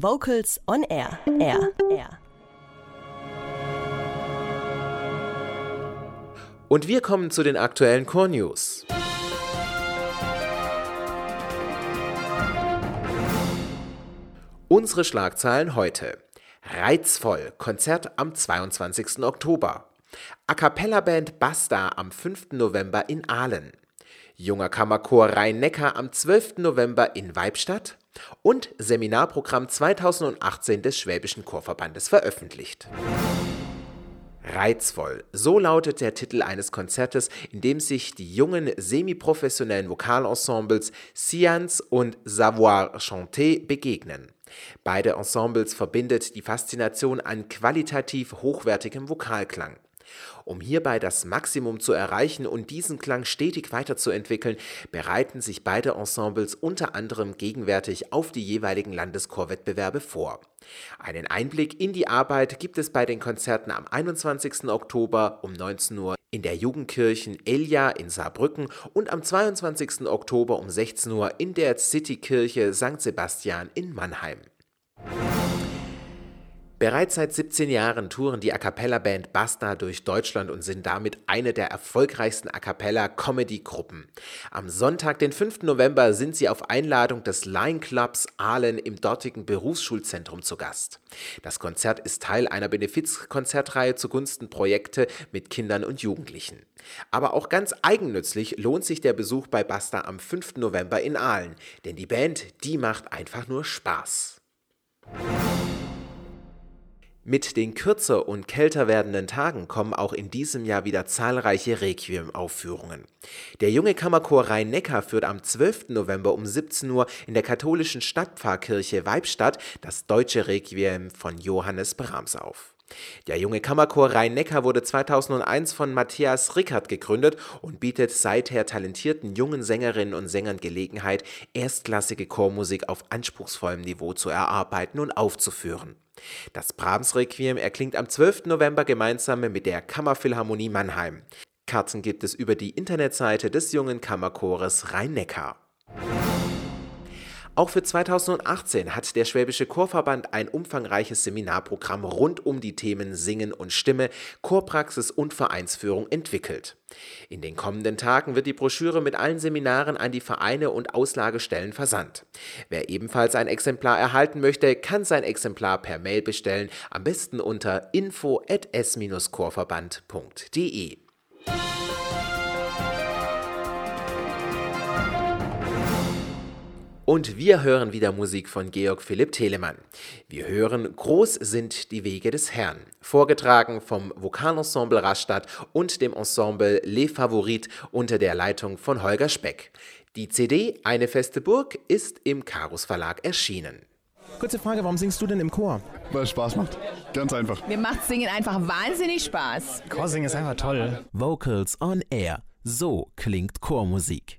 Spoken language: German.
Vocals on Air. Air. Air. Und wir kommen zu den aktuellen Core News. Unsere Schlagzeilen heute. Reizvoll, Konzert am 22. Oktober. A cappella Band Basta am 5. November in Aalen. Junger Kammerchor Rhein-Neckar am 12. November in Weibstadt und Seminarprogramm 2018 des Schwäbischen Chorverbandes veröffentlicht. Reizvoll, so lautet der Titel eines Konzertes, in dem sich die jungen semiprofessionellen Vokalensembles Science und Savoir Chanter begegnen. Beide Ensembles verbindet die Faszination an qualitativ hochwertigem Vokalklang. Um hierbei das Maximum zu erreichen und diesen Klang stetig weiterzuentwickeln, bereiten sich beide Ensembles unter anderem gegenwärtig auf die jeweiligen Landeschorwettbewerbe vor. Einen Einblick in die Arbeit gibt es bei den Konzerten am 21. Oktober um 19 Uhr in der Jugendkirchen Elia in Saarbrücken und am 22. Oktober um 16 Uhr in der Citykirche St. Sebastian in Mannheim. Bereits seit 17 Jahren touren die A cappella Band Basta durch Deutschland und sind damit eine der erfolgreichsten A cappella Comedy Gruppen. Am Sonntag, den 5. November, sind sie auf Einladung des Line Clubs Aalen im dortigen Berufsschulzentrum zu Gast. Das Konzert ist Teil einer Benefizkonzertreihe zugunsten Projekte mit Kindern und Jugendlichen. Aber auch ganz eigennützig lohnt sich der Besuch bei Basta am 5. November in Aalen, denn die Band, die macht einfach nur Spaß. Mit den kürzer und kälter werdenden Tagen kommen auch in diesem Jahr wieder zahlreiche Requiem-Aufführungen. Der junge Kammerchor Rhein-Neckar führt am 12. November um 17 Uhr in der katholischen Stadtpfarrkirche Weibstadt das deutsche Requiem von Johannes Brahms auf. Der junge Kammerchor Rhein-Neckar wurde 2001 von Matthias Rickert gegründet und bietet seither talentierten jungen Sängerinnen und Sängern Gelegenheit, erstklassige Chormusik auf anspruchsvollem Niveau zu erarbeiten und aufzuführen. Das Brahms-Requiem erklingt am 12. November gemeinsam mit der Kammerphilharmonie Mannheim. Karten gibt es über die Internetseite des jungen Kammerchores Rhein-Neckar. Auch für 2018 hat der Schwäbische Chorverband ein umfangreiches Seminarprogramm rund um die Themen Singen und Stimme, Chorpraxis und Vereinsführung entwickelt. In den kommenden Tagen wird die Broschüre mit allen Seminaren an die Vereine und Auslagestellen versandt. Wer ebenfalls ein Exemplar erhalten möchte, kann sein Exemplar per Mail bestellen, am besten unter info@s-chorverband.de. Und wir hören wieder Musik von Georg Philipp Telemann. Wir hören Groß sind die Wege des Herrn, vorgetragen vom Vokalensemble Rastatt und dem Ensemble Les Favorites unter der Leitung von Holger Speck. Die CD Eine feste Burg ist im Karus Verlag erschienen. Kurze Frage, warum singst du denn im Chor? Weil es Spaß macht. Ganz einfach. Mir macht Singen einfach wahnsinnig Spaß. Chorsingen ist einfach toll. Vocals on Air. So klingt Chormusik.